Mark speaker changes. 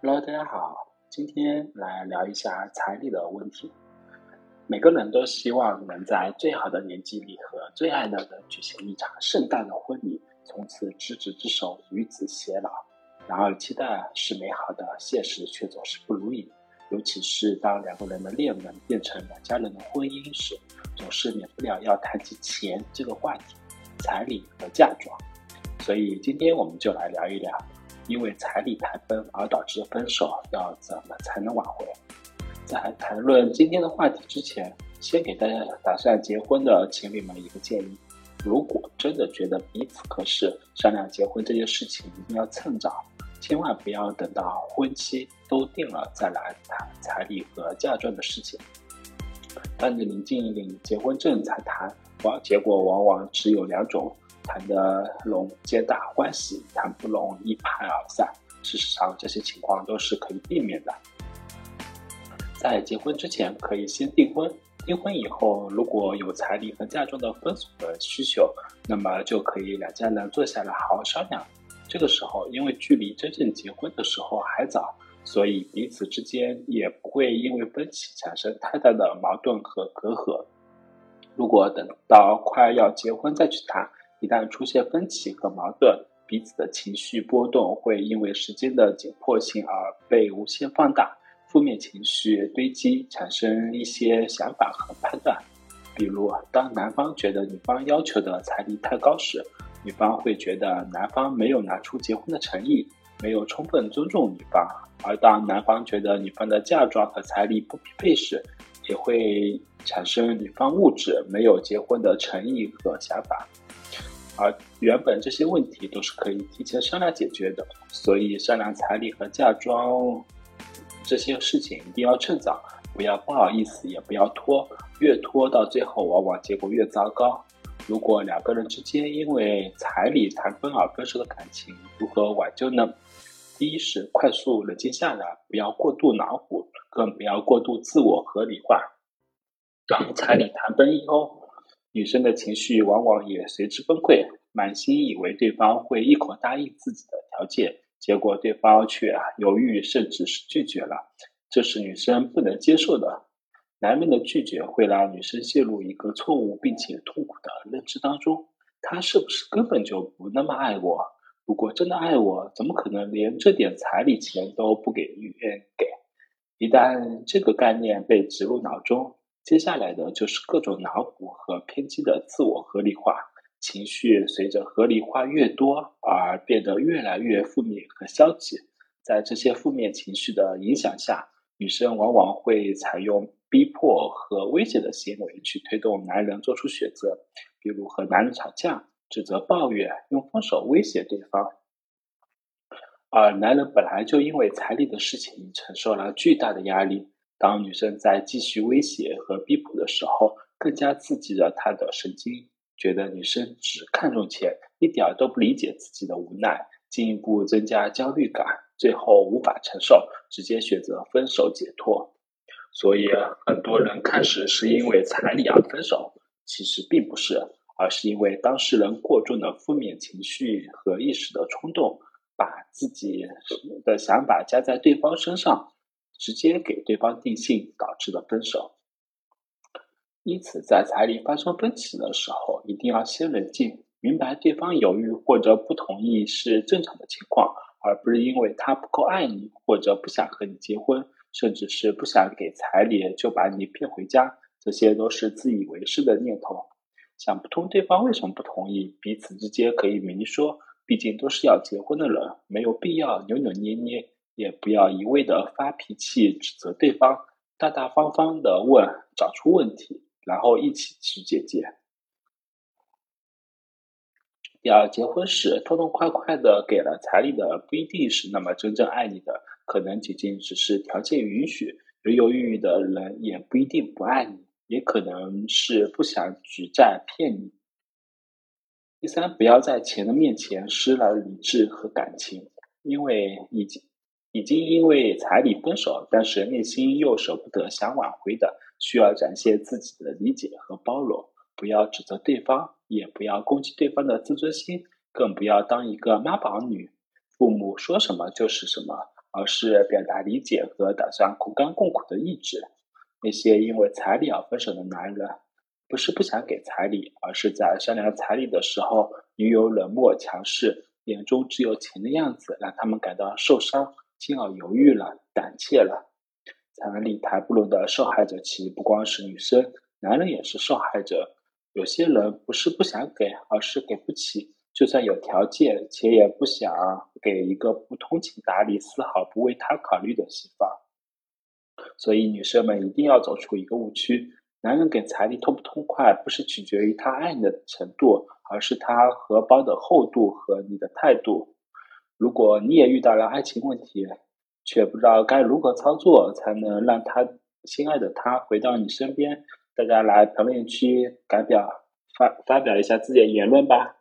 Speaker 1: Hello，大家好，今天来聊一下彩礼的问题。每个人都希望能在最好的年纪里和最爱的人举行一场盛大的婚礼，从此执子之手，与子偕老。然而，期待是美好的，现实却总是不如意。尤其是当两个人的恋人变成两家人的婚姻时，总是免不了要谈及钱这个话题，彩礼和嫁妆。所以，今天我们就来聊一聊。因为彩礼太分而导致分手，要怎么才能挽回？在谈论今天的话题之前，先给大家打算结婚的情侣们一个建议：如果真的觉得彼此合适，商量结婚这件事情一定要趁早，千万不要等到婚期都定了再来谈彩礼和嫁妆的事情。当你临近领结婚证才谈，往结果往往只有两种。谈得拢，皆大欢喜；谈不拢，一拍而散。事实上，这些情况都是可以避免的。在结婚之前，可以先订婚；订婚以后，如果有彩礼和嫁妆的分手的需求，那么就可以两家人坐下来好好商量。这个时候，因为距离真正结婚的时候还早，所以彼此之间也不会因为分歧产生太大的矛盾和隔阂。如果等到快要结婚再去谈，一旦出现分歧和矛盾，彼此的情绪波动会因为时间的紧迫性而被无限放大，负面情绪堆积，产生一些想法和判断。比如，当男方觉得女方要求的彩礼太高时，女方会觉得男方没有拿出结婚的诚意，没有充分尊重女方；而当男方觉得女方的嫁妆和彩礼不匹配时，也会产生女方物质没有结婚的诚意和想法。而原本这些问题都是可以提前商量解决的，所以商量彩礼和嫁妆这些事情一定要趁早，不要不好意思，也不要拖，越拖到最后往往结果越糟糕。如果两个人之间因为彩礼谈分而分手的感情，如何挽救呢？第一是快速冷静下来，不要过度恼火，更不要过度自我合理化。当彩礼谈崩以后。女生的情绪往往也随之崩溃，满心以为对方会一口答应自己的条件，结果对方却犹豫，甚至是拒绝了，这是女生不能接受的。男人的拒绝会让女生陷入一个错误并且痛苦的认知当中：他是不是根本就不那么爱我？如果真的爱我，怎么可能连这点彩礼钱都不给愿给？一旦这个概念被植入脑中，接下来的就是各种脑补和偏激的自我合理化，情绪随着合理化越多而变得越来越负面和消极。在这些负面情绪的影响下，女生往往会采用逼迫和威胁的行为去推动男人做出选择，比如和男人吵架、指责、抱怨、用分手威胁对方。而男人本来就因为彩礼的事情承受了巨大的压力。当女生在继续威胁和逼迫的时候，更加刺激了她的神经，觉得女生只看重钱，一点都不理解自己的无奈，进一步增加焦虑感，最后无法承受，直接选择分手解脱。所以，很多人开始是因为彩礼而分手，其实并不是，而是因为当事人过重的负面情绪和一时的冲动，把自己的想法加在对方身上。直接给对方定性导致的分手，因此在彩礼发生分歧的时候，一定要先冷静，明白对方犹豫或者不同意是正常的情况，而不是因为他不够爱你或者不想和你结婚，甚至是不想给彩礼就把你骗回家，这些都是自以为是的念头。想不通对方为什么不同意，彼此之间可以明说，毕竟都是要结婚的人，没有必要扭扭捏捏。也不要一味的发脾气指责对方，大大方方的问，找出问题，然后一起去解决。第二结婚时痛痛快快的给了彩礼的，不一定是那么真正爱你的，可能仅仅只是条件允许。犹犹豫豫的人也不一定不爱你，也可能是不想举债骗你。第三，不要在钱的面前失了理智和感情，因为已经。已经因为彩礼分手，但是内心又舍不得想挽回的，需要展现自己的理解和包容，不要指责对方，也不要攻击对方的自尊心，更不要当一个妈宝女，父母说什么就是什么，而是表达理解和打算同甘共苦的意志。那些因为彩礼而分手的男人，不是不想给彩礼，而是在商量彩礼的时候，女友冷漠强势，眼中只有钱的样子，让他们感到受伤，进而犹豫了，胆怯了。彩礼抬不拢的受害者，其实不光是女生，男人也是受害者。有些人不是不想给，而是给不起。就算有条件，且也不想给一个不通情达理、丝毫不为他考虑的媳妇。所以，女生们一定要走出一个误区：男人给彩礼痛不痛快，不是取决于他爱你的程度，而是他荷包的厚度和你的态度。如果你也遇到了爱情问题，却不知道该如何操作才能让他心爱的他回到你身边，大家来评论区改表发发表一下自己的言论吧。